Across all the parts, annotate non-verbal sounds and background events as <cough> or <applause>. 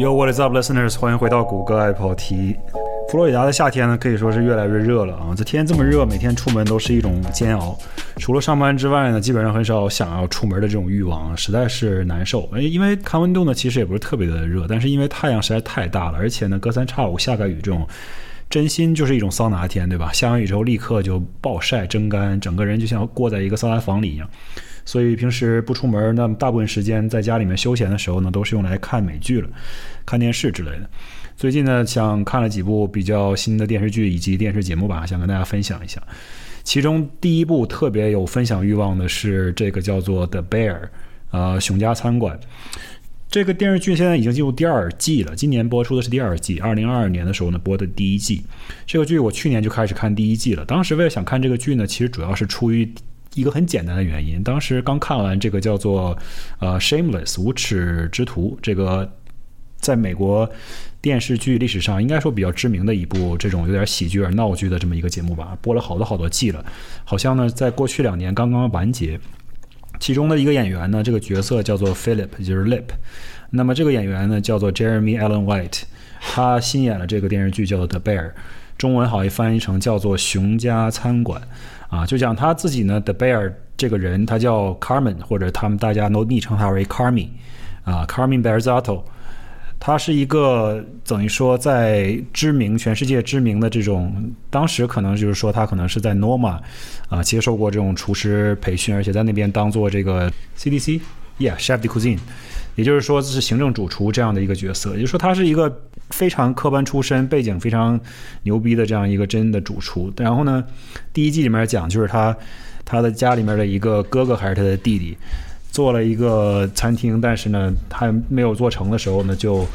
Yo, what is up, listeners？欢迎回到谷歌爱跑题。佛罗里达的夏天呢，可以说是越来越热了啊！这天这么热，每天出门都是一种煎熬。除了上班之外呢，基本上很少想要出门的这种欲望，实在是难受。因为看温度呢，其实也不是特别的热，但是因为太阳实在太大了，而且呢，隔三差五下个雨，这种真心就是一种桑拿天，对吧？下完雨之后立刻就暴晒蒸干，整个人就像过在一个桑拿房里一样。所以平时不出门，那么大部分时间在家里面休闲的时候呢，都是用来看美剧了，看电视之类的。最近呢，想看了几部比较新的电视剧以及电视节目吧，想跟大家分享一下。其中第一部特别有分享欲望的是这个叫做《The Bear》，呃，熊家餐馆。这个电视剧现在已经进入第二季了，今年播出的是第二季，二零二二年的时候呢播的第一季。这个剧我去年就开始看第一季了，当时为了想看这个剧呢，其实主要是出于。一个很简单的原因，当时刚看完这个叫做呃《Shameless》无耻之徒，这个在美国电视剧历史上应该说比较知名的一部这种有点喜剧而闹剧的这么一个节目吧，播了好多好多季了，好像呢在过去两年刚刚完结。其中的一个演员呢，这个角色叫做 Philip，就是 Lip，那么这个演员呢叫做 Jeremy Allen White，他新演了这个电视剧叫做《The Bear》，中文好像翻译成叫做《熊家餐馆》。啊，就讲他自己呢，The Bear 这个人，他叫 Carmen，或者他们大家都昵称他为 Carmi，啊，Carmen Berzatto，他是一个等于说在知名全世界知名的这种，当时可能就是说他可能是在 Norma 啊接受过这种厨师培训，而且在那边当做这个 CDC，Yeah，Chef de Cuisine。也就是说，是行政主厨这样的一个角色。也就是说，他是一个非常科班出身、背景非常牛逼的这样一个真的主厨。然后呢，第一季里面讲，就是他他的家里面的一个哥哥还是他的弟弟，做了一个餐厅，但是呢，还没有做成的时候呢，就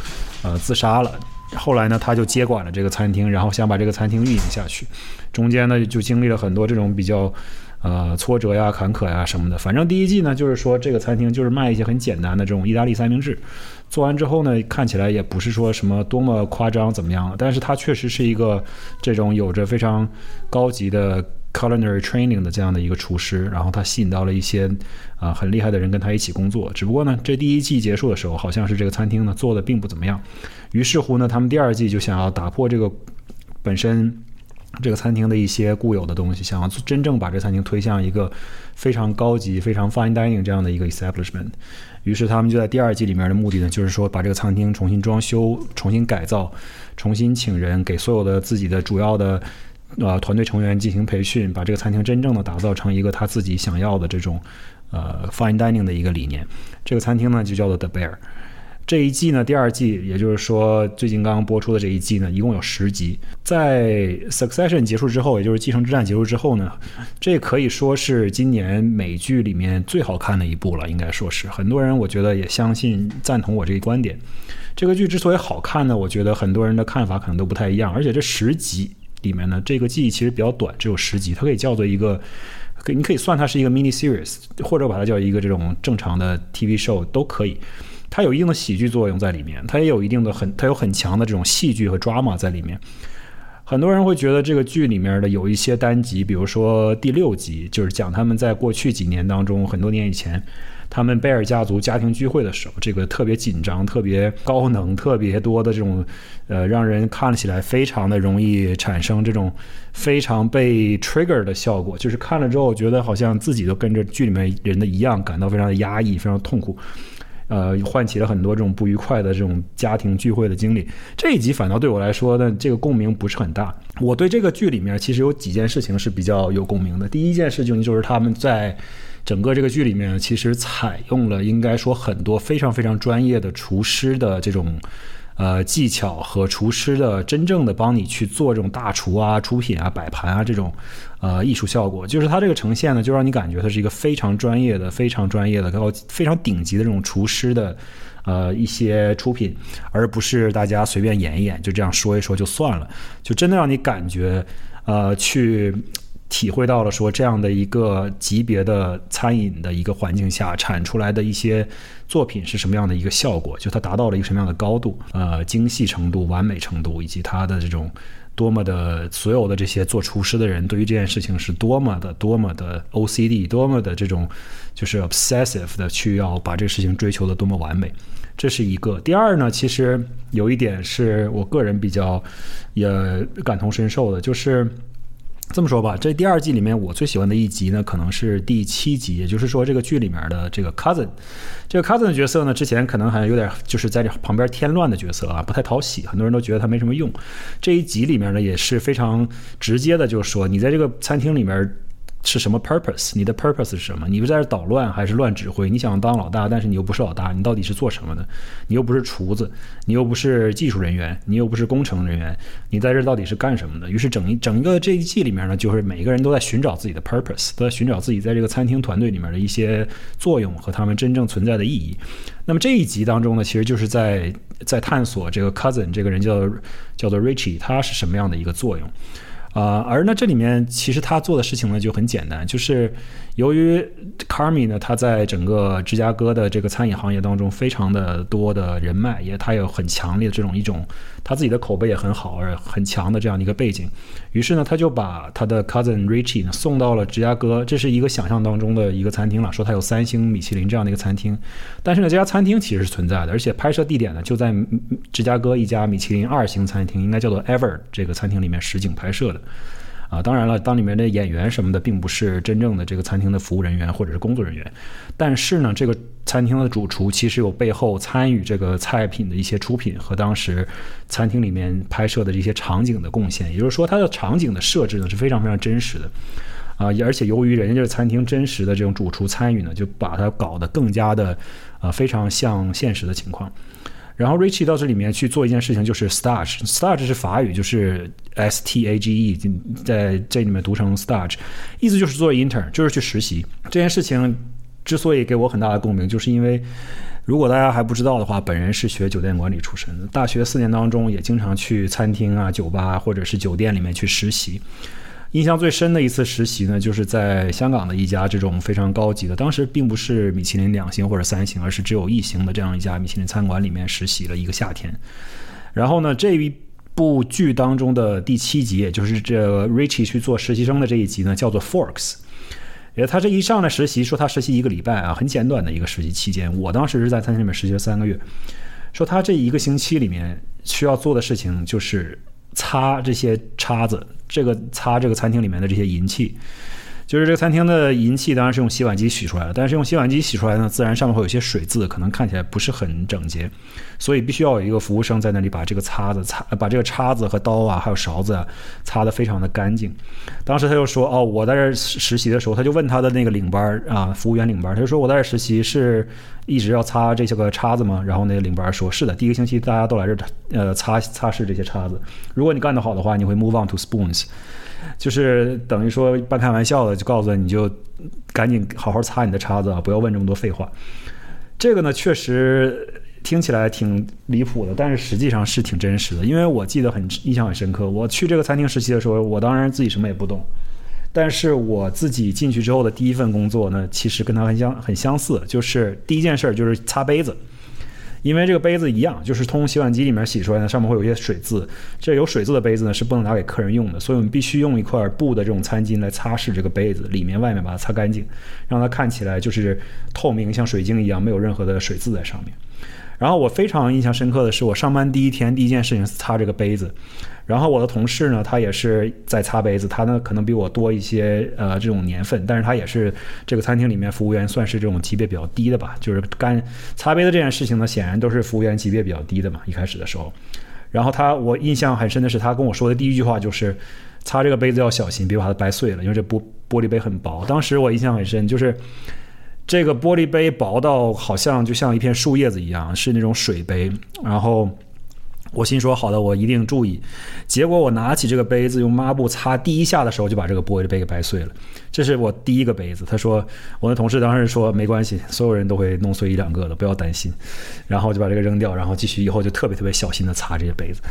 呃自杀了。后来呢，他就接管了这个餐厅，然后想把这个餐厅运营下去。中间呢，就经历了很多这种比较。呃，挫折呀、坎坷呀什么的，反正第一季呢，就是说这个餐厅就是卖一些很简单的这种意大利三明治，做完之后呢，看起来也不是说什么多么夸张怎么样，但是它确实是一个这种有着非常高级的 culinary training 的这样的一个厨师，然后他吸引到了一些啊很厉害的人跟他一起工作。只不过呢，这第一季结束的时候，好像是这个餐厅呢做的并不怎么样，于是乎呢，他们第二季就想要打破这个本身。这个餐厅的一些固有的东西，想要真正把这餐厅推向一个非常高级、非常 fine dining 这样的一个 establishment。于是他们就在第二季里面的目的呢，就是说把这个餐厅重新装修、重新改造、重新请人，给所有的自己的主要的呃团队成员进行培训，把这个餐厅真正的打造成一个他自己想要的这种呃 fine dining 的一个理念。这个餐厅呢，就叫做 The Bear。这一季呢，第二季，也就是说最近刚刚播出的这一季呢，一共有十集。在《Succession》结束之后，也就是《继承之战》结束之后呢，这可以说是今年美剧里面最好看的一部了，应该说是很多人我觉得也相信赞同我这一观点。这个剧之所以好看呢，我觉得很多人的看法可能都不太一样。而且这十集里面呢，这个季其实比较短，只有十集，它可以叫做一个，可你可以算它是一个 mini series，或者把它叫一个这种正常的 TV show 都可以。它有一定的喜剧作用在里面，它也有一定的很，它有很强的这种戏剧和 drama 在里面。很多人会觉得这个剧里面的有一些单集，比如说第六集，就是讲他们在过去几年当中，很多年以前，他们贝尔家族家庭聚会的时候，这个特别紧张、特别高能、特别多的这种，呃，让人看起来非常的容易产生这种非常被 trigger 的效果，就是看了之后觉得好像自己都跟着剧里面人的一样，感到非常的压抑、非常痛苦。呃，唤起了很多这种不愉快的这种家庭聚会的经历。这一集反倒对我来说呢，这个共鸣不是很大。我对这个剧里面其实有几件事情是比较有共鸣的。第一件事情就是他们在整个这个剧里面，其实采用了应该说很多非常非常专业的厨师的这种。呃，技巧和厨师的真正的帮你去做这种大厨啊、出品啊、摆盘啊这种，呃，艺术效果，就是它这个呈现呢，就让你感觉它是一个非常专业的、非常专业的、高、非常顶级的这种厨师的，呃，一些出品，而不是大家随便演一演，就这样说一说就算了，就真的让你感觉，呃，去。体会到了说这样的一个级别的餐饮的一个环境下产出来的一些作品是什么样的一个效果，就它达到了一个什么样的高度，呃，精细程度、完美程度，以及它的这种多么的所有的这些做厨师的人对于这件事情是多么的多么的 OCD，多么的这种就是 obsessive 的去要把这个事情追求的多么完美。这是一个。第二呢，其实有一点是我个人比较也感同身受的，就是这么说吧，这第二季里面我最喜欢的一集呢，可能是第七集，也就是说这个剧里面的这个 cousin，这个 cousin 的角色呢，之前可能还有点就是在这旁边添乱的角色啊，不太讨喜，很多人都觉得他没什么用。这一集里面呢，也是非常直接的，就是说你在这个餐厅里面。是什么 purpose？你的 purpose 是什么？你是在这捣乱还是乱指挥？你想当老大，但是你又不是老大，你到底是做什么的？你又不是厨子，你又不是技术人员，你又不是工程人员，你在这到底是干什么的？于是整一整个这一季里面呢，就是每一个人都在寻找自己的 purpose，都在寻找自己在这个餐厅团队里面的一些作用和他们真正存在的意义。那么这一集当中呢，其实就是在在探索这个 cousin 这个人叫叫做 Richie，他是什么样的一个作用？啊，而呢，这里面其实他做的事情呢就很简单，就是由于 Carmi 呢，他在整个芝加哥的这个餐饮行业当中非常的多的人脉，也他有很强烈的这种一种他自己的口碑也很好而很强的这样的一个背景，于是呢，他就把他的 cousin Richie 呢送到了芝加哥，这是一个想象当中的一个餐厅了，说他有三星米其林这样的一个餐厅，但是呢，这家餐厅其实是存在的，而且拍摄地点呢就在芝加哥一家米其林二星餐厅，应该叫做 Ever 这个餐厅里面实景拍摄的。啊，当然了，当里面的演员什么的，并不是真正的这个餐厅的服务人员或者是工作人员，但是呢，这个餐厅的主厨其实有背后参与这个菜品的一些出品和当时餐厅里面拍摄的这些场景的贡献，也就是说，它的场景的设置呢是非常非常真实的，啊，而且由于人家这个餐厅真实的这种主厨参与呢，就把它搞得更加的啊非常像现实的情况。然后 Richie 到这里面去做一件事情，就是 stage，stage 是法语，就是 S T A G E，在这里面读成 stage，意思就是做 intern，就是去实习。这件事情之所以给我很大的共鸣，就是因为如果大家还不知道的话，本人是学酒店管理出身的，大学四年当中也经常去餐厅啊、酒吧或者是酒店里面去实习。印象最深的一次实习呢，就是在香港的一家这种非常高级的，当时并不是米其林两星或者三星，而是只有一星的这样一家米其林餐馆里面实习了一个夏天。然后呢，这一部剧当中的第七集，也就是这 Richie 去做实习生的这一集呢，叫做 Forks。也他这一上来实习，说他实习一个礼拜啊，很简短的一个实习期间。我当时是在餐厅里面实习了三个月，说他这一个星期里面需要做的事情就是擦这些叉子。这个擦这个餐厅里面的这些银器，就是这个餐厅的银器，当然是用洗碗机洗出来的。但是用洗碗机洗出来呢，自然上面会有些水渍，可能看起来不是很整洁，所以必须要有一个服务生在那里把这个擦子擦，把这个叉子和刀啊，还有勺子啊，擦得非常的干净。当时他就说：“哦，我在这实习的时候，他就问他的那个领班啊，服务员领班，他就说我在这实习是一直要擦这些个叉子吗？”然后那个领班说：“是的，第一个星期大家都来这呃擦擦拭这些叉子。如果你干得好的话，你会 move on to spoons。”就是等于说半开玩笑的，就告诉你就赶紧好好擦你的叉子啊，不要问这么多废话。这个呢，确实听起来挺离谱的，但是实际上是挺真实的。因为我记得很印象很深刻，我去这个餐厅实习的时候，我当然自己什么也不懂，但是我自己进去之后的第一份工作呢，其实跟他很相很相似，就是第一件事就是擦杯子。因为这个杯子一样，就是从洗碗机里面洗出来的，上面会有一些水渍。这有水渍的杯子呢，是不能拿给客人用的，所以我们必须用一块布的这种餐巾来擦拭这个杯子，里面外面把它擦干净，让它看起来就是透明，像水晶一样，没有任何的水渍在上面。然后我非常印象深刻的是，我上班第一天第一件事情是擦这个杯子。然后我的同事呢，他也是在擦杯子，他呢可能比我多一些呃这种年份，但是他也是这个餐厅里面服务员，算是这种级别比较低的吧。就是干擦杯子这件事情呢，显然都是服务员级别比较低的嘛。一开始的时候，然后他我印象很深的是，他跟我说的第一句话就是，擦这个杯子要小心，别把它掰碎了，因为这玻玻璃杯很薄。当时我印象很深，就是这个玻璃杯薄到好像就像一片树叶子一样，是那种水杯，然后。我心说好的，我一定注意。结果我拿起这个杯子，用抹布擦第一下的时候，就把这个玻璃杯给掰碎了。这是我第一个杯子。他说，我的同事当时说没关系，所有人都会弄碎一两个的，不要担心。然后就把这个扔掉，然后继续以后就特别特别小心的擦这些杯子。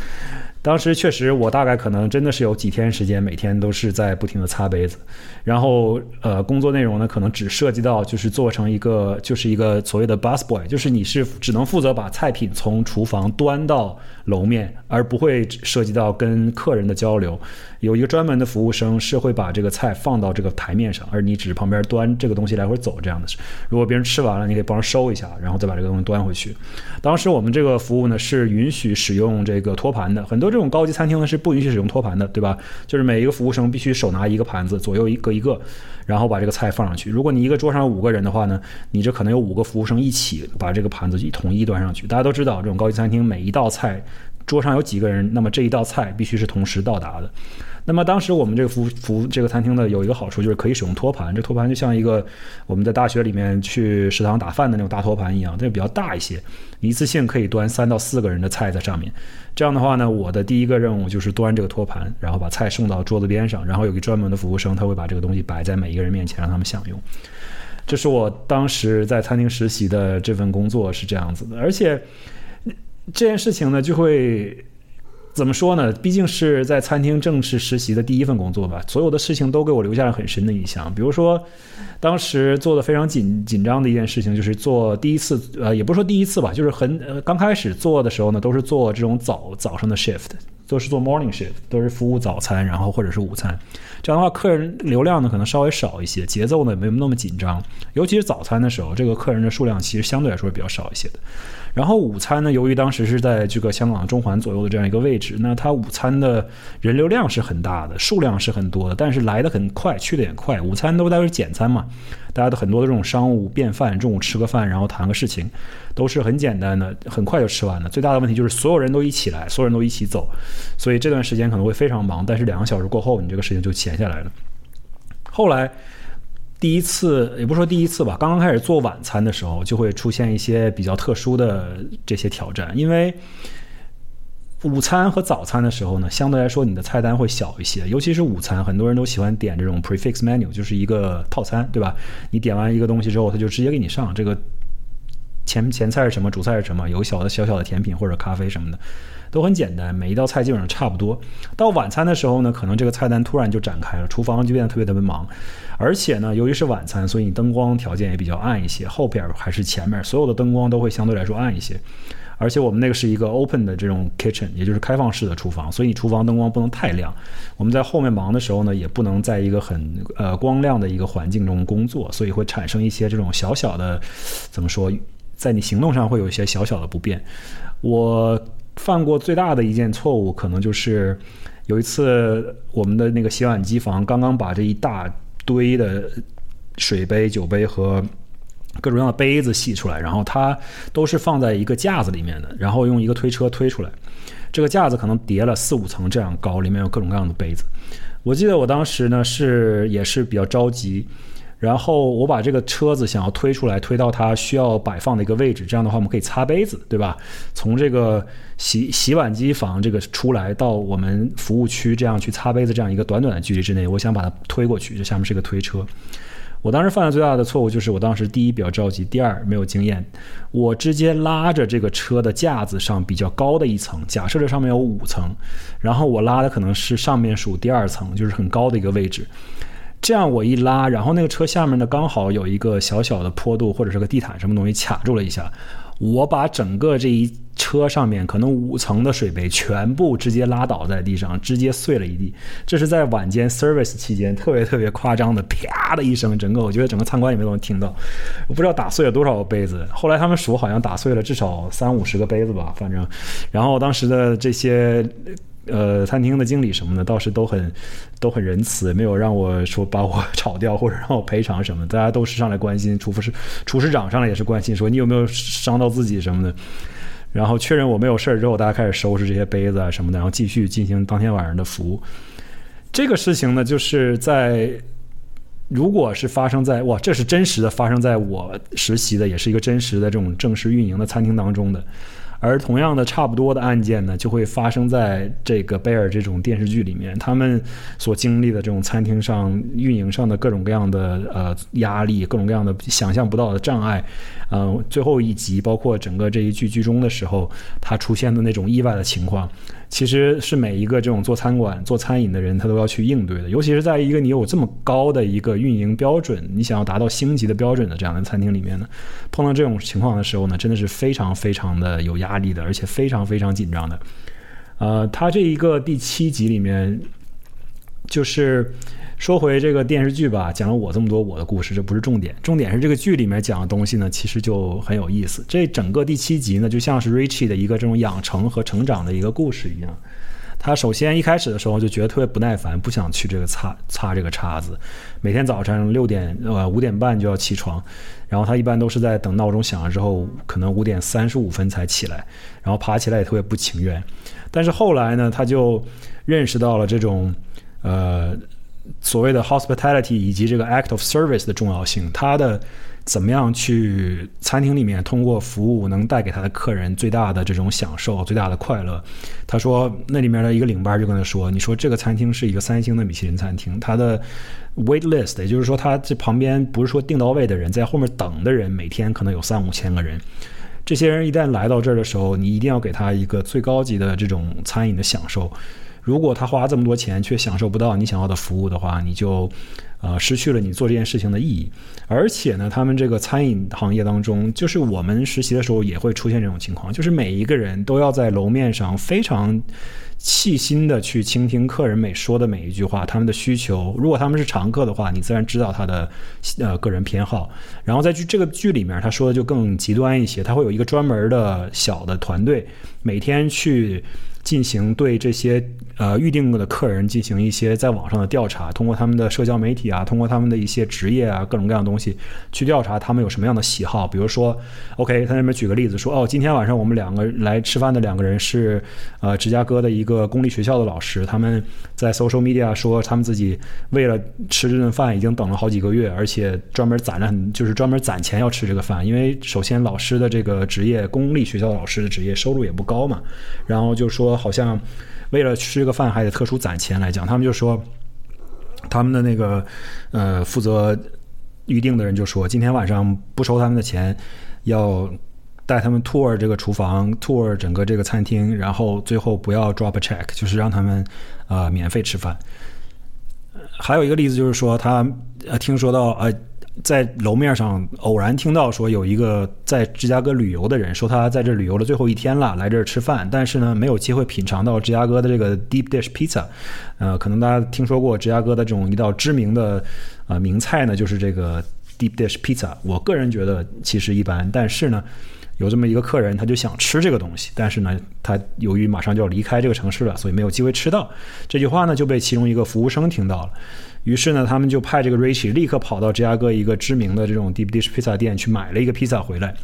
当时确实，我大概可能真的是有几天时间，每天都是在不停的擦杯子，然后呃，工作内容呢，可能只涉及到就是做成一个就是一个所谓的 bus boy，就是你是只能负责把菜品从厨房端到楼面，而不会涉及到跟客人的交流。有一个专门的服务生是会把这个菜放到这个台面上，而你只是旁边端这个东西来回走这样的。如果别人吃完了，你可以帮着收一下，然后再把这个东西端回去。当时我们这个服务呢是允许使用这个托盘的，很多这种高级餐厅呢是不允许使用托盘的，对吧？就是每一个服务生必须手拿一个盘子，左右一个一个，然后把这个菜放上去。如果你一个桌上五个人的话呢，你这可能有五个服务生一起把这个盘子一统一端上去。大家都知道，这种高级餐厅每一道菜桌上有几个人，那么这一道菜必须是同时到达的。那么当时我们这个服服这个餐厅呢有一个好处就是可以使用托盘，这托盘就像一个我们在大学里面去食堂打饭的那种大托盘一样，这个比较大一些，一次性可以端三到四个人的菜在上面。这样的话呢，我的第一个任务就是端这个托盘，然后把菜送到桌子边上，然后有一个专门的服务生，他会把这个东西摆在每一个人面前，让他们享用。这是我当时在餐厅实习的这份工作是这样子的，而且这件事情呢就会。怎么说呢？毕竟是在餐厅正式实习的第一份工作吧，所有的事情都给我留下了很深的印象。比如说，当时做的非常紧紧张的一件事情，就是做第一次，呃，也不是说第一次吧，就是很呃刚开始做的时候呢，都是做这种早早上的 shift，都是做 morning shift，都是服务早餐，然后或者是午餐。这样的话，客人流量呢可能稍微少一些，节奏呢也没有那么紧张。尤其是早餐的时候，这个客人的数量其实相对来说是比较少一些的。然后午餐呢，由于当时是在这个香港中环左右的这样一个位置，那它午餐的人流量是很大的，数量是很多的，但是来的很快，去的也快。午餐都在是简餐嘛，大家都很多的这种商务便饭，中午吃个饭，然后谈个事情，都是很简单的，很快就吃完了。最大的问题就是所有人都一起来，所有人都一起走，所以这段时间可能会非常忙。但是两个小时过后，你这个事情就闲下来了。后来。第一次也不说第一次吧，刚刚开始做晚餐的时候，就会出现一些比较特殊的这些挑战。因为午餐和早餐的时候呢，相对来说你的菜单会小一些，尤其是午餐，很多人都喜欢点这种 prefix menu，就是一个套餐，对吧？你点完一个东西之后，他就直接给你上这个前前菜是什么，主菜是什么，有小的小小的甜品或者咖啡什么的。都很简单，每一道菜基本上差不多。到晚餐的时候呢，可能这个菜单突然就展开了，厨房就变得特别特别忙。而且呢，由于是晚餐，所以你灯光条件也比较暗一些，后边还是前面，所有的灯光都会相对来说暗一些。而且我们那个是一个 open 的这种 kitchen，也就是开放式的厨房，所以厨房灯光不能太亮。我们在后面忙的时候呢，也不能在一个很呃光亮的一个环境中工作，所以会产生一些这种小小的，怎么说，在你行动上会有一些小小的不便。我。犯过最大的一件错误，可能就是有一次我们的那个洗碗机房刚刚把这一大堆的水杯、酒杯和各种各样的杯子洗出来，然后它都是放在一个架子里面的，然后用一个推车推出来。这个架子可能叠了四五层这样高，里面有各种各样的杯子。我记得我当时呢是也是比较着急。然后我把这个车子想要推出来，推到它需要摆放的一个位置，这样的话我们可以擦杯子，对吧？从这个洗洗碗机房这个出来到我们服务区，这样去擦杯子，这样一个短短的距离之内，我想把它推过去。这下面是个推车。我当时犯的最大的错误就是，我当时第一比较着急，第二没有经验，我直接拉着这个车的架子上比较高的一层，假设这上面有五层，然后我拉的可能是上面数第二层，就是很高的一个位置。这样我一拉，然后那个车下面呢刚好有一个小小的坡度或者是个地毯什么东西卡住了一下，我把整个这一车上面可能五层的水杯全部直接拉倒在地上，直接碎了一地。这是在晚间 service 期间特别特别夸张的啪的一声，整个我觉得整个餐馆里面都能听到。我不知道打碎了多少个杯子，后来他们数好像打碎了至少三五十个杯子吧，反正，然后当时的这些。呃，餐厅的经理什么的倒是都很都很仁慈，没有让我说把我 <laughs> 炒掉或者让我赔偿什么。大家都是上来关心，厨师厨师长上来也是关心，说你有没有伤到自己什么的。然后确认我没有事儿之后，大家开始收拾这些杯子啊什么的，然后继续进行当天晚上的服务。这个事情呢，就是在如果是发生在哇，这是真实的发生在我实习的，也是一个真实的这种正式运营的餐厅当中的。而同样的差不多的案件呢，就会发生在这个贝尔这种电视剧里面，他们所经历的这种餐厅上运营上的各种各样的呃压力，各种各样的想象不到的障碍，嗯，最后一集包括整个这一剧剧中的时候，他出现的那种意外的情况。其实是每一个这种做餐馆、做餐饮的人，他都要去应对的。尤其是在一个你有这么高的一个运营标准，你想要达到星级的标准的这样的餐厅里面呢，碰到这种情况的时候呢，真的是非常非常的有压力的，而且非常非常紧张的。呃，他这一个第七集里面，就是说回这个电视剧吧，讲了我这么多我的故事，这不是重点，重点是这个剧里面讲的东西呢，其实就很有意思。这整个第七集呢，就像是 Richie 的一个这种养成和成长的一个故事一样。他首先一开始的时候就觉得特别不耐烦，不想去这个擦擦这个叉子，每天早晨六点呃五点半就要起床，然后他一般都是在等闹钟响了之后，可能五点三十五分才起来，然后爬起来也特别不情愿。但是后来呢，他就认识到了这种，呃，所谓的 hospitality 以及这个 act of service 的重要性。他的怎么样去餐厅里面通过服务能带给他的客人最大的这种享受、最大的快乐？他说，那里面的一个领班就跟他说：“你说这个餐厅是一个三星的米其林餐厅，它的 wait list，也就是说，他这旁边不是说订到位的人，在后面等的人，每天可能有三五千个人。”这些人一旦来到这儿的时候，你一定要给他一个最高级的这种餐饮的享受。如果他花这么多钱却享受不到你想要的服务的话，你就呃失去了你做这件事情的意义。而且呢，他们这个餐饮行业当中，就是我们实习的时候也会出现这种情况，就是每一个人都要在楼面上非常。细心的去倾听客人每说的每一句话，他们的需求。如果他们是常客的话，你自然知道他的呃个人偏好。然后在剧这个剧里面，他说的就更极端一些，他会有一个专门的小的团队，每天去。进行对这些呃预定的客人进行一些在网上的调查，通过他们的社交媒体啊，通过他们的一些职业啊，各种各样的东西去调查他们有什么样的喜好。比如说，OK，他那边举个例子说，哦，今天晚上我们两个来吃饭的两个人是呃芝加哥的一个个公立学校的老师，他们在 social media 说他们自己为了吃这顿饭已经等了好几个月，而且专门攒了很就是专门攒钱要吃这个饭，因为首先老师的这个职业，公立学校的老师的职业收入也不高嘛，然后就说。好像为了吃个饭还得特殊攒钱来讲，他们就说他们的那个呃负责预定的人就说今天晚上不收他们的钱，要带他们 tour 这个厨房，tour 整个这个餐厅，然后最后不要 drop a check，就是让他们啊免费吃饭。还有一个例子就是说他呃听说到呃。在楼面上偶然听到说有一个在芝加哥旅游的人说他在这旅游的最后一天了，来这儿吃饭，但是呢没有机会品尝到芝加哥的这个 deep dish pizza。呃，可能大家听说过芝加哥的这种一道知名的呃名菜呢，就是这个 deep dish pizza。我个人觉得其实一般，但是呢有这么一个客人他就想吃这个东西，但是呢他由于马上就要离开这个城市了，所以没有机会吃到。这句话呢就被其中一个服务生听到了。于是呢，他们就派这个 Richie 立刻跑到芝加哥一个知名的这种 deep dish pizza 店去买了一个披萨回来。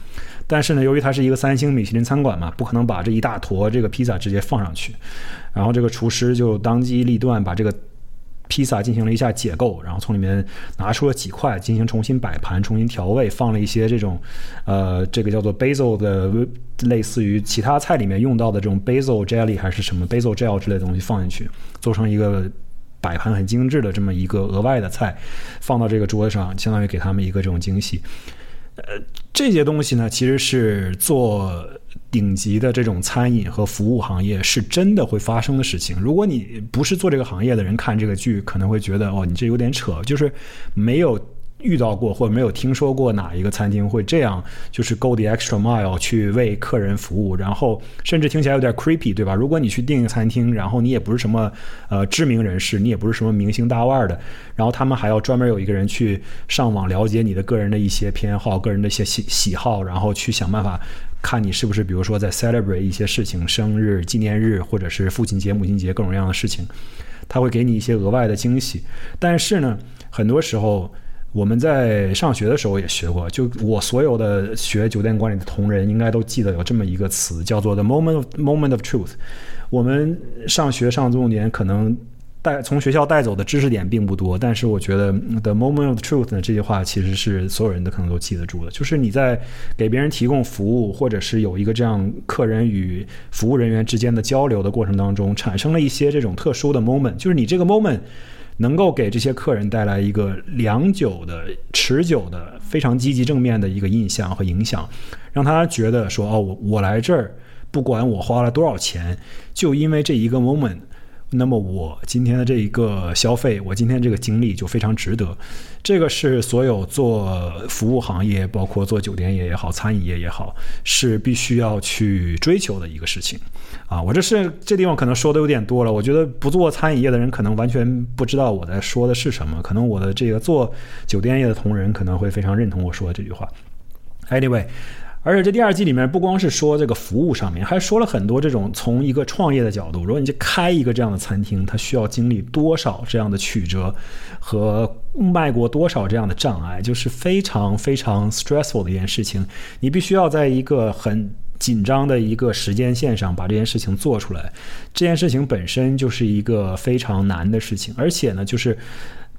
但是呢，由于它是一个三星米其林餐馆嘛，不可能把这一大坨这个披萨直接放上去。然后这个厨师就当机立断把这个披萨进行了一下解构，然后从里面拿出了几块进行重新摆盘、重新调味，放了一些这种呃这个叫做 basil 的类似于其他菜里面用到的这种 basil jelly 还是什么 basil gel 之类的东西放进去，做成一个。摆盘很精致的这么一个额外的菜，放到这个桌子上，相当于给他们一个这种惊喜。呃，这些东西呢，其实是做顶级的这种餐饮和服务行业是真的会发生的事情。如果你不是做这个行业的人看这个剧，可能会觉得哦，你这有点扯，就是没有。遇到过或者没有听说过哪一个餐厅会这样，就是 go the extra mile 去为客人服务，然后甚至听起来有点 creepy，对吧？如果你去订一个餐厅，然后你也不是什么呃知名人士，你也不是什么明星大腕的，然后他们还要专门有一个人去上网了解你的个人的一些偏好、个人的一些喜喜好，然后去想办法看你是不是比如说在 celebrate 一些事情，生日、纪念日或者是父亲节、母亲节各种各样的事情，他会给你一些额外的惊喜。但是呢，很多时候。我们在上学的时候也学过，就我所有的学酒店管理的同仁应该都记得有这么一个词，叫做 the moment of moment of truth。我们上学上重点，可能带从学校带走的知识点并不多，但是我觉得 the moment of truth 呢这句话其实是所有人都可能都记得住的，就是你在给别人提供服务，或者是有一个这样客人与服务人员之间的交流的过程当中，产生了一些这种特殊的 moment，就是你这个 moment。能够给这些客人带来一个良久的、持久的、非常积极正面的一个印象和影响，让他觉得说：“哦，我我来这儿不管我花了多少钱，就因为这一个 moment。那么我今天的这一个消费，我今天这个经历就非常值得。这个是所有做服务行业，包括做酒店业也好，餐饮业也好，是必须要去追求的一个事情。啊，我这是这地方可能说的有点多了。我觉得不做餐饮业的人可能完全不知道我在说的是什么。可能我的这个做酒店业的同仁可能会非常认同我说的这句话。Anyway。而且这第二季里面不光是说这个服务上面，还说了很多这种从一个创业的角度，如果你去开一个这样的餐厅，它需要经历多少这样的曲折，和迈过多少这样的障碍，就是非常非常 stressful 的一件事情。你必须要在一个很紧张的一个时间线上把这件事情做出来，这件事情本身就是一个非常难的事情，而且呢，就是。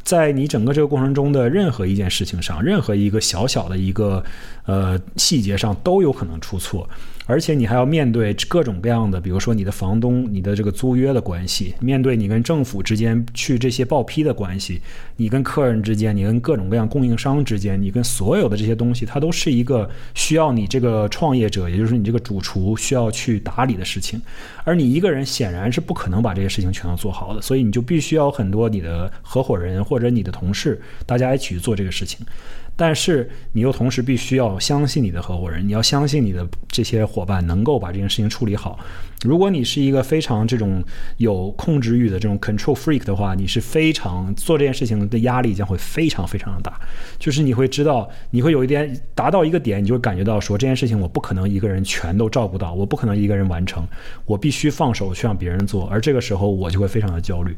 在你整个这个过程中的任何一件事情上，任何一个小小的一个呃细节上都有可能出错。而且你还要面对各种各样的，比如说你的房东、你的这个租约的关系，面对你跟政府之间去这些报批的关系，你跟客人之间，你跟各种各样供应商之间，你跟所有的这些东西，它都是一个需要你这个创业者，也就是你这个主厨需要去打理的事情。而你一个人显然是不可能把这些事情全都做好的，所以你就必须要很多你的合伙人或者你的同事，大家一起去做这个事情。但是你又同时必须要相信你的合伙人，你要相信你的这些伙伴能够把这件事情处理好。如果你是一个非常这种有控制欲的这种 control freak 的话，你是非常做这件事情的压力将会非常非常的大。就是你会知道，你会有一点达到一个点，你就会感觉到说这件事情我不可能一个人全都照顾到，我不可能一个人完成，我必须放手去让别人做。而这个时候我就会非常的焦虑。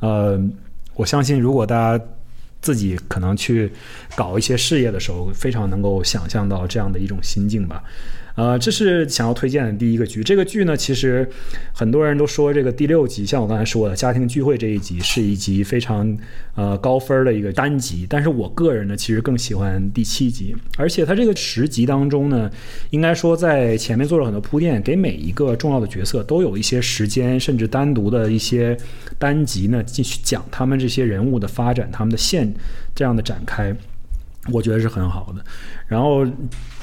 呃，我相信如果大家。自己可能去搞一些事业的时候，非常能够想象到这样的一种心境吧。呃，这是想要推荐的第一个剧。这个剧呢，其实很多人都说这个第六集，像我刚才说的家庭聚会这一集是一集非常呃高分的一个单集。但是我个人呢，其实更喜欢第七集。而且它这个十集当中呢，应该说在前面做了很多铺垫，给每一个重要的角色都有一些时间，甚至单独的一些单集呢，继续讲他们这些人物的发展，他们的线这样的展开，我觉得是很好的。然后。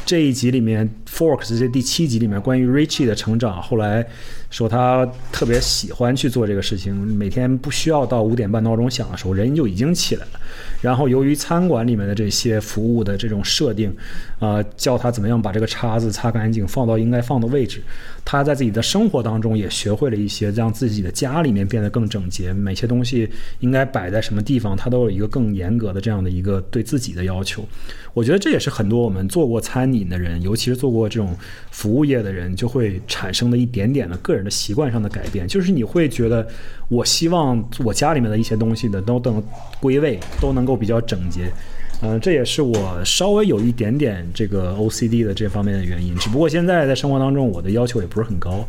这一集里面，Forks 这第七集里面关于 Richie 的成长，后来说他特别喜欢去做这个事情，每天不需要到五点半闹钟响的时候，人就已经起来了。然后由于餐馆里面的这些服务的这种设定，啊，教他怎么样把这个叉子擦干净，放到应该放的位置。他在自己的生活当中也学会了一些，让自己的家里面变得更整洁，每些东西应该摆在什么地方，他都有一个更严格的这样的一个对自己的要求。我觉得这也是很多我们做过餐饮的人，尤其是做过这种服务业的人，就会产生的一点点的个人的习惯上的改变，就是你会觉得，我希望我家里面的一些东西的都等归位，都能够比较整洁。嗯，这也是我稍微有一点点这个 OCD 的这方面的原因。只不过现在在生活当中，我的要求也不是很高。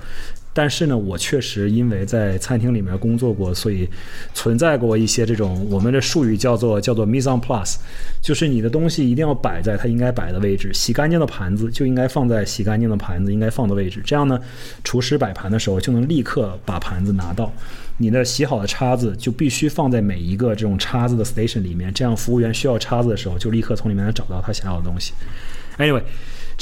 但是呢，我确实因为在餐厅里面工作过，所以存在过一些这种我们的术语叫做叫做 mise en place，就是你的东西一定要摆在它应该摆的位置，洗干净的盘子就应该放在洗干净的盘子应该放的位置。这样呢，厨师摆盘的时候就能立刻把盘子拿到。你的洗好的叉子就必须放在每一个这种叉子的 station 里面，这样服务员需要叉子的时候就立刻从里面找到他想要的东西。Anyway。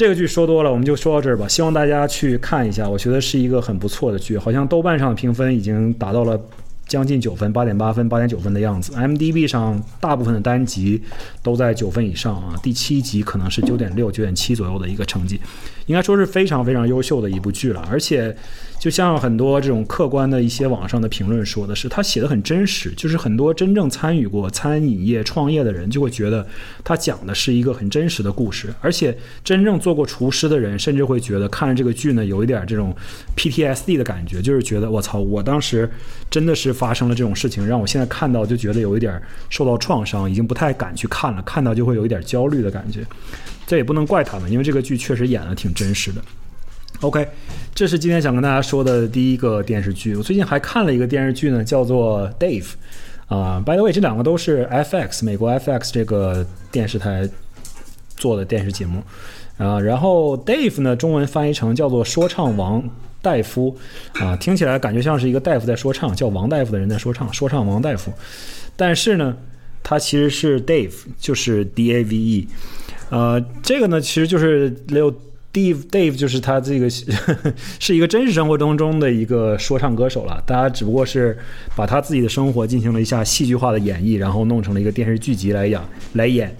这个剧说多了，我们就说到这儿吧。希望大家去看一下，我觉得是一个很不错的剧。好像豆瓣上的评分已经达到了将近九分，八点八分、八点九分的样子。M D B 上大部分的单集都在九分以上啊，第七集可能是九点六、九点七左右的一个成绩，应该说是非常非常优秀的一部剧了，而且。就像很多这种客观的一些网上的评论说的是，他写的很真实，就是很多真正参与过餐饮业创业的人就会觉得他讲的是一个很真实的故事，而且真正做过厨师的人甚至会觉得看了这个剧呢有一点这种 PTSD 的感觉，就是觉得我操，我当时真的是发生了这种事情，让我现在看到就觉得有一点受到创伤，已经不太敢去看了，看到就会有一点焦虑的感觉。这也不能怪他们，因为这个剧确实演的挺真实的。OK，这是今天想跟大家说的第一个电视剧。我最近还看了一个电视剧呢，叫做《Dave》啊。By the way，这两个都是 FX 美国 FX 这个电视台做的电视节目啊。然后 Dave 呢，中文翻译成叫做“说唱王大夫”啊，听起来感觉像是一个大夫在说唱，叫王大夫的人在说唱，说唱王大夫。但是呢，他其实是 Dave，就是 D A V E。呃，这个呢，其实就是六。Dave Dave 就是他这个 <laughs> 是一个真实生活当中的一个说唱歌手了，大家只不过是把他自己的生活进行了一下戏剧化的演绎，然后弄成了一个电视剧集来演来演。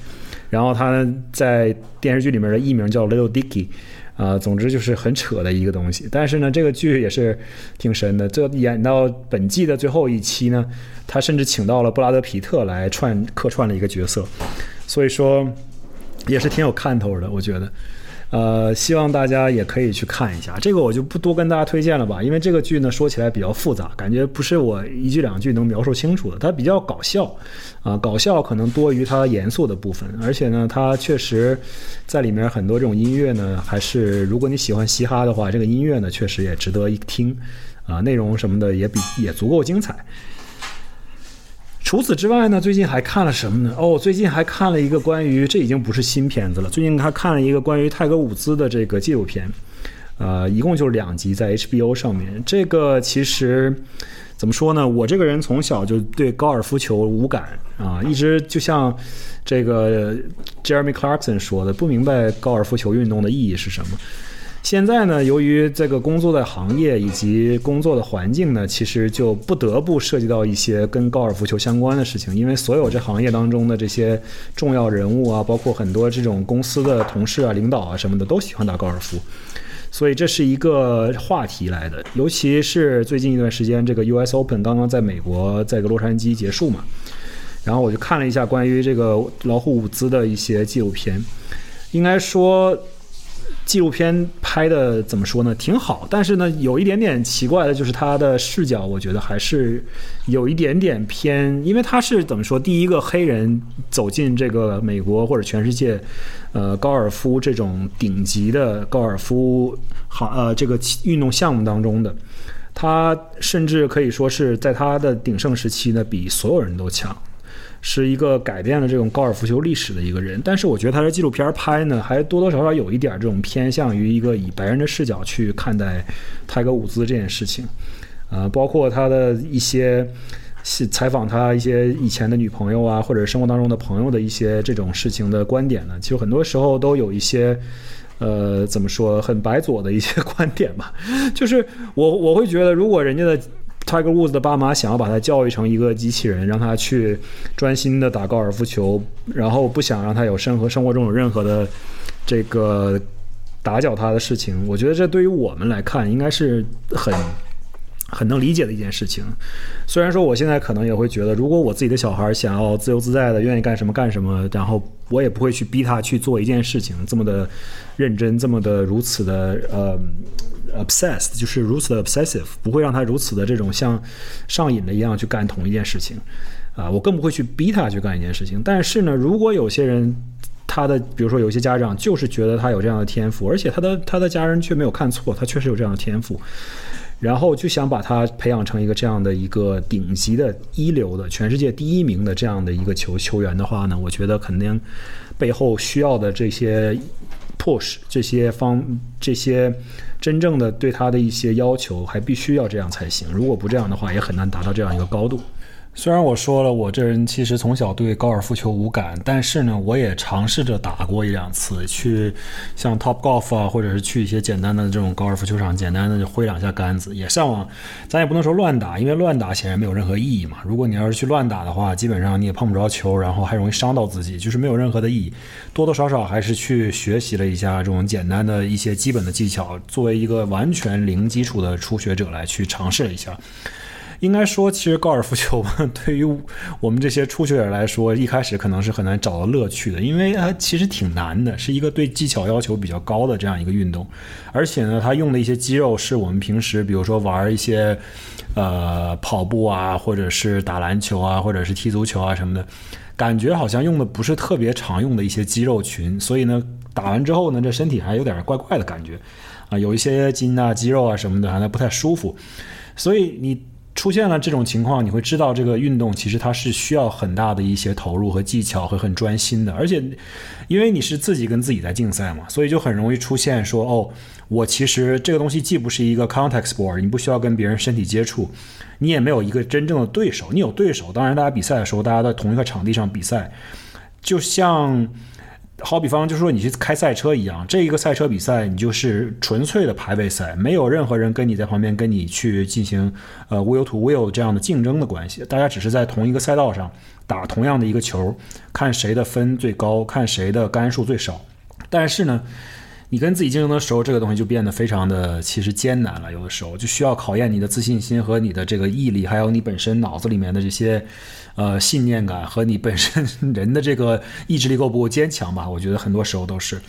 然后他在电视剧里面的艺名叫 Little Dicky，啊，总之就是很扯的一个东西。但是呢，这个剧也是挺神的。这演到本季的最后一期呢，他甚至请到了布拉德皮特来串客串了一个角色，所以说也是挺有看头的，我觉得。呃，希望大家也可以去看一下这个，我就不多跟大家推荐了吧，因为这个剧呢说起来比较复杂，感觉不是我一句两句能描述清楚的。它比较搞笑，啊，搞笑可能多于它严肃的部分，而且呢，它确实在里面很多这种音乐呢，还是如果你喜欢嘻哈的话，这个音乐呢确实也值得一听，啊，内容什么的也比也足够精彩。除此之外呢，最近还看了什么呢？哦，最近还看了一个关于这已经不是新片子了。最近还看了一个关于泰格伍兹的这个纪录片，呃，一共就是两集，在 HBO 上面。这个其实怎么说呢？我这个人从小就对高尔夫球无感啊，一直就像这个 Jeremy Clarkson 说的，不明白高尔夫球运动的意义是什么。现在呢，由于这个工作的行业以及工作的环境呢，其实就不得不涉及到一些跟高尔夫球相关的事情。因为所有这行业当中的这些重要人物啊，包括很多这种公司的同事啊、领导啊什么的，都喜欢打高尔夫，所以这是一个话题来的。尤其是最近一段时间，这个 U.S. Open 刚刚在美国在个洛杉矶结束嘛，然后我就看了一下关于这个老虎伍兹的一些纪录片，应该说。纪录片拍的怎么说呢？挺好，但是呢，有一点点奇怪的就是他的视角，我觉得还是有一点点偏，因为他是怎么说，第一个黑人走进这个美国或者全世界，呃，高尔夫这种顶级的高尔夫好呃这个运动项目当中的，他甚至可以说是在他的鼎盛时期呢，比所有人都强。是一个改变了这种高尔夫球历史的一个人，但是我觉得他的纪录片拍呢，还多多少少有一点这种偏向于一个以白人的视角去看待泰格伍兹这件事情，啊，包括他的一些采访他一些以前的女朋友啊，或者生活当中的朋友的一些这种事情的观点呢，其实很多时候都有一些，呃，怎么说，很白左的一些观点吧，<laughs> 就是我我会觉得，如果人家的。Tiger Woods 的爸妈想要把他教育成一个机器人，让他去专心的打高尔夫球，然后不想让他有生活生活中有任何的这个打搅他的事情。我觉得这对于我们来看，应该是很很能理解的一件事情。虽然说我现在可能也会觉得，如果我自己的小孩想要自由自在的，愿意干什么干什么，然后我也不会去逼他去做一件事情这么的认真，这么的如此的呃。Obsessed 就是如此的 obsessive，不会让他如此的这种像上瘾的一样去干同一件事情，啊，我更不会去逼他去干一件事情。但是呢，如果有些人，他的比如说有些家长就是觉得他有这样的天赋，而且他的他的家人却没有看错，他确实有这样的天赋，然后就想把他培养成一个这样的一个顶级的一流的全世界第一名的这样的一个球球员的话呢，我觉得肯定背后需要的这些。Push 这些方这些真正的对他的一些要求，还必须要这样才行。如果不这样的话，也很难达到这样一个高度。虽然我说了，我这人其实从小对高尔夫球无感，但是呢，我也尝试着打过一两次，去像 Top Golf 啊，或者是去一些简单的这种高尔夫球场，简单的挥两下杆子，也上网。咱也不能说乱打，因为乱打显然没有任何意义嘛。如果你要是去乱打的话，基本上你也碰不着球，然后还容易伤到自己，就是没有任何的意义。多多少少还是去学习了一下这种简单的一些基本的技巧，作为一个完全零基础的初学者来去尝试一下。应该说，其实高尔夫球对于我们这些初学者来说，一开始可能是很难找到乐趣的，因为它其实挺难的，是一个对技巧要求比较高的这样一个运动。而且呢，它用的一些肌肉是我们平时，比如说玩一些呃跑步啊，或者是打篮球啊，或者是踢足球啊什么的，感觉好像用的不是特别常用的一些肌肉群。所以呢，打完之后呢，这身体还有点怪怪的感觉啊，有一些筋啊、肌肉啊什么的，还不太舒服。所以你。出现了这种情况，你会知道这个运动其实它是需要很大的一些投入和技巧和很专心的，而且因为你是自己跟自己在竞赛嘛，所以就很容易出现说哦，我其实这个东西既不是一个 contact sport，你不需要跟别人身体接触，你也没有一个真正的对手，你有对手，当然大家比赛的时候大家在同一个场地上比赛，就像。好比方就是说你去开赛车一样，这一个赛车比赛你就是纯粹的排位赛，没有任何人跟你在旁边跟你去进行呃，will to will 这样的竞争的关系，大家只是在同一个赛道上打同样的一个球，看谁的分最高，看谁的杆数最少。但是呢，你跟自己竞争的时候，这个东西就变得非常的其实艰难了，有的时候就需要考验你的自信心和你的这个毅力，还有你本身脑子里面的这些。呃，信念感和你本身 <laughs> 人的这个意志力够不够坚强吧？我觉得很多时候都是。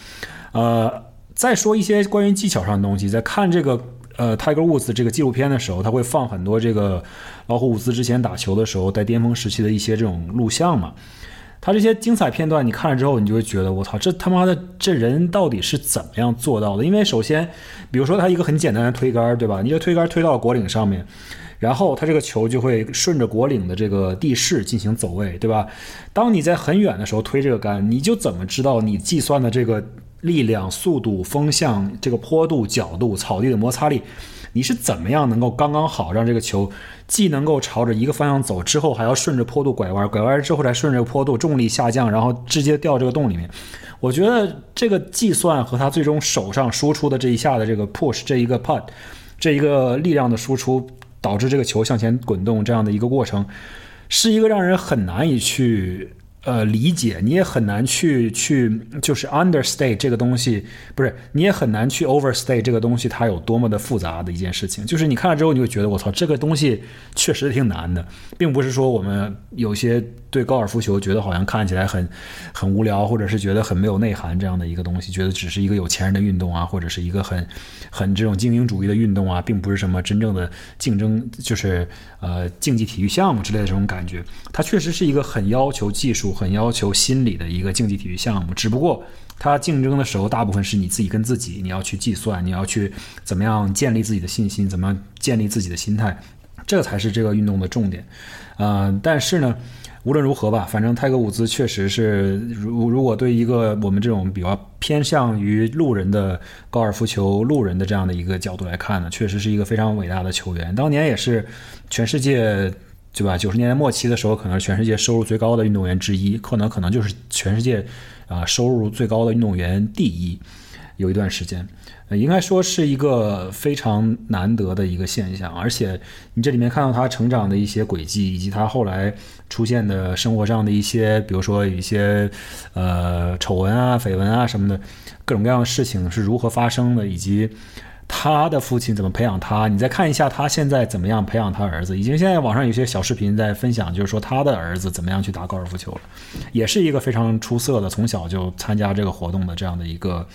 呃，再说一些关于技巧上的东西，在看这个呃 Tiger Woods 这个纪录片的时候，他会放很多这个老虎伍兹之前打球的时候在巅峰时期的一些这种录像嘛。他这些精彩片段你看了之后，你就会觉得我操，这他妈的这人到底是怎么样做到的？因为首先，比如说他一个很简单的推杆，对吧？你就推杆推到果岭上面。然后它这个球就会顺着果岭的这个地势进行走位，对吧？当你在很远的时候推这个杆，你就怎么知道你计算的这个力量、速度、风向、这个坡度、角度、草地的摩擦力，你是怎么样能够刚刚好让这个球既能够朝着一个方向走，之后还要顺着坡度拐弯，拐弯之后再顺着坡度重力下降，然后直接掉这个洞里面？我觉得这个计算和他最终手上输出的这一下的这个 push 这一个 put 这一个力量的输出。导致这个球向前滚动这样的一个过程，是一个让人很难以去。呃，理解你也很难去去就是 understate 这个东西，不是你也很难去 overstate 这个东西，它有多么的复杂的一件事情。就是你看了之后，你会觉得我操，这个东西确实挺难的，并不是说我们有些对高尔夫球觉得好像看起来很很无聊，或者是觉得很没有内涵这样的一个东西，觉得只是一个有钱人的运动啊，或者是一个很很这种精英主义的运动啊，并不是什么真正的竞争，就是呃竞技体育项目之类的这种感觉。它确实是一个很要求技术。很要求心理的一个竞技体育项目，只不过它竞争的时候，大部分是你自己跟自己，你要去计算，你要去怎么样建立自己的信心，怎么样建立自己的心态，这才是这个运动的重点。呃，但是呢，无论如何吧，反正泰格伍兹确实是，如如果对一个我们这种比较偏向于路人的高尔夫球路人的这样的一个角度来看呢，确实是一个非常伟大的球员，当年也是全世界。对吧？九十年代末期的时候，可能是全世界收入最高的运动员之一，可能可能就是全世界啊收入最高的运动员第一。有一段时间，应该说是一个非常难得的一个现象。而且你这里面看到他成长的一些轨迹，以及他后来出现的生活上的一些，比如说一些呃丑闻啊、绯闻啊什么的，各种各样的事情是如何发生的，以及。他的父亲怎么培养他？你再看一下他现在怎么样培养他儿子？已经现在网上有些小视频在分享，就是说他的儿子怎么样去打高尔夫球了，也是一个非常出色的，从小就参加这个活动的这样的一个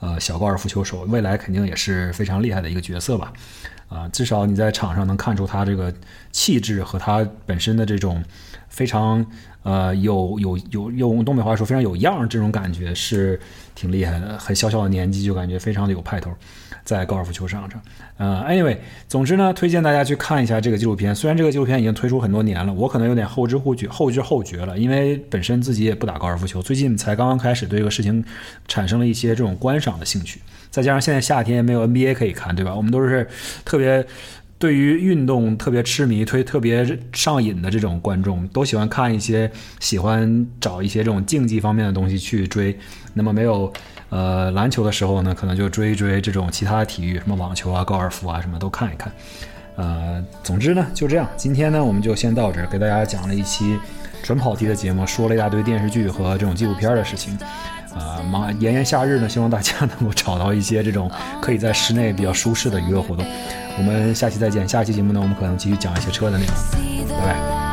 呃小高尔夫球手，未来肯定也是非常厉害的一个角色吧？啊，至少你在场上能看出他这个气质和他本身的这种非常呃有有有用东北话说非常有样这种感觉是挺厉害的，很小小的年纪就感觉非常的有派头。在高尔夫球场上，呃，anyway，总之呢，推荐大家去看一下这个纪录片。虽然这个纪录片已经推出很多年了，我可能有点后知后觉、后知后觉了，因为本身自己也不打高尔夫球，最近才刚刚开始对这个事情产生了一些这种观赏的兴趣。再加上现在夏天没有 NBA 可以看，对吧？我们都是特别对于运动特别痴迷、推特别上瘾的这种观众，都喜欢看一些，喜欢找一些这种竞技方面的东西去追。那么没有。呃，篮球的时候呢，可能就追一追这种其他的体育，什么网球啊、高尔夫啊，什么都看一看。呃，总之呢，就这样。今天呢，我们就先到这儿，给大家讲了一期纯跑题的节目，说了一大堆电视剧和这种纪录片的事情。啊，忙炎炎夏日呢，希望大家能够找到一些这种可以在室内比较舒适的娱乐活动。我们下期再见。下期节目呢，我们可能继续讲一些车的内容。拜拜。